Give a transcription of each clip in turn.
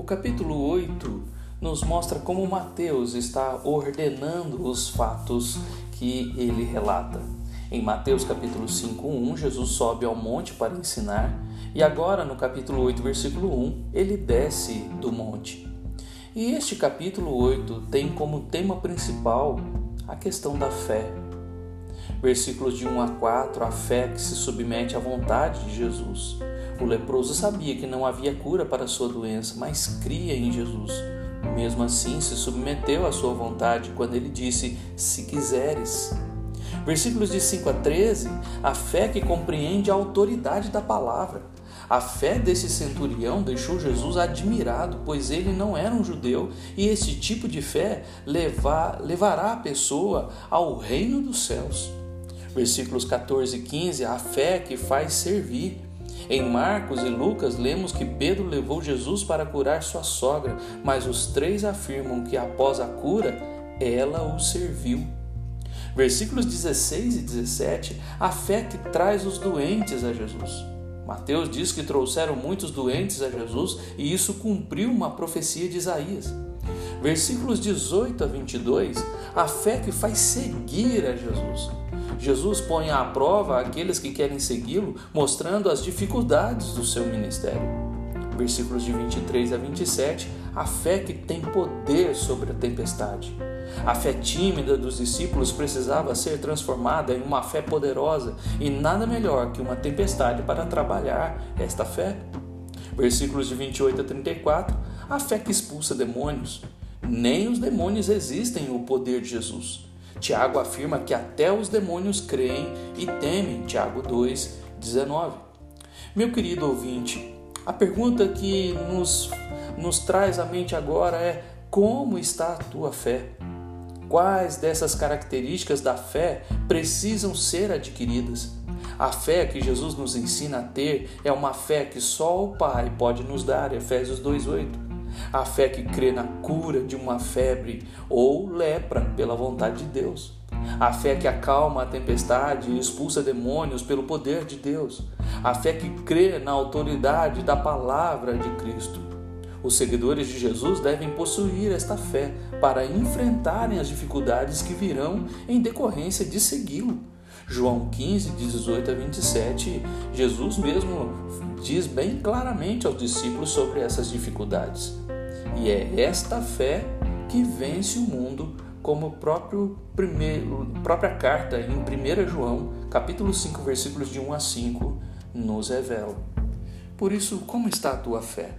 O capítulo 8 nos mostra como Mateus está ordenando os fatos que ele relata. Em Mateus capítulo 5:1, Jesus sobe ao monte para ensinar, e agora no capítulo 8, versículo 1, ele desce do monte. E este capítulo 8 tem como tema principal a questão da fé. Versículos de 1 a 4, a fé que se submete à vontade de Jesus. O leproso sabia que não havia cura para sua doença, mas cria em Jesus. Mesmo assim, se submeteu à sua vontade quando ele disse: Se quiseres. Versículos de 5 a 13, a fé que compreende a autoridade da palavra. A fé desse centurião deixou Jesus admirado, pois ele não era um judeu e esse tipo de fé levar, levará a pessoa ao reino dos céus. Versículos 14 e 15, a fé que faz servir. Em Marcos e Lucas, lemos que Pedro levou Jesus para curar sua sogra, mas os três afirmam que após a cura, ela o serviu. Versículos 16 e 17, a fé que traz os doentes a Jesus. Mateus diz que trouxeram muitos doentes a Jesus e isso cumpriu uma profecia de Isaías. Versículos 18 a 22, a fé que faz seguir a Jesus. Jesus põe à prova aqueles que querem segui-lo, mostrando as dificuldades do seu ministério. Versículos de 23 a 27, a fé que tem poder sobre a tempestade. A fé tímida dos discípulos precisava ser transformada em uma fé poderosa, e nada melhor que uma tempestade para trabalhar esta fé. Versículos de 28 a 34, a fé que expulsa demônios. Nem os demônios resistem ao poder de Jesus. Tiago afirma que até os demônios creem e temem. Tiago 2, 19. Meu querido ouvinte, a pergunta que nos, nos traz à mente agora é: como está a tua fé? Quais dessas características da fé precisam ser adquiridas? A fé que Jesus nos ensina a ter é uma fé que só o Pai pode nos dar, Efésios 2:8 a fé que crê na cura de uma febre ou lepra pela vontade de Deus, a fé que acalma a tempestade e expulsa demônios pelo poder de Deus, a fé que crê na autoridade da palavra de Cristo. Os seguidores de Jesus devem possuir esta fé para enfrentarem as dificuldades que virão em decorrência de segui-lo. João 15, 18 a 27, Jesus mesmo diz bem claramente aos discípulos sobre essas dificuldades. E é esta fé que vence o mundo, como o próprio própria carta em 1 João, capítulo 5, versículos de 1 a 5, nos revela. Por isso, como está a tua fé?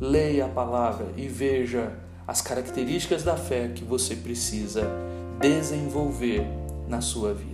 Leia a palavra e veja as características da fé que você precisa desenvolver na sua vida.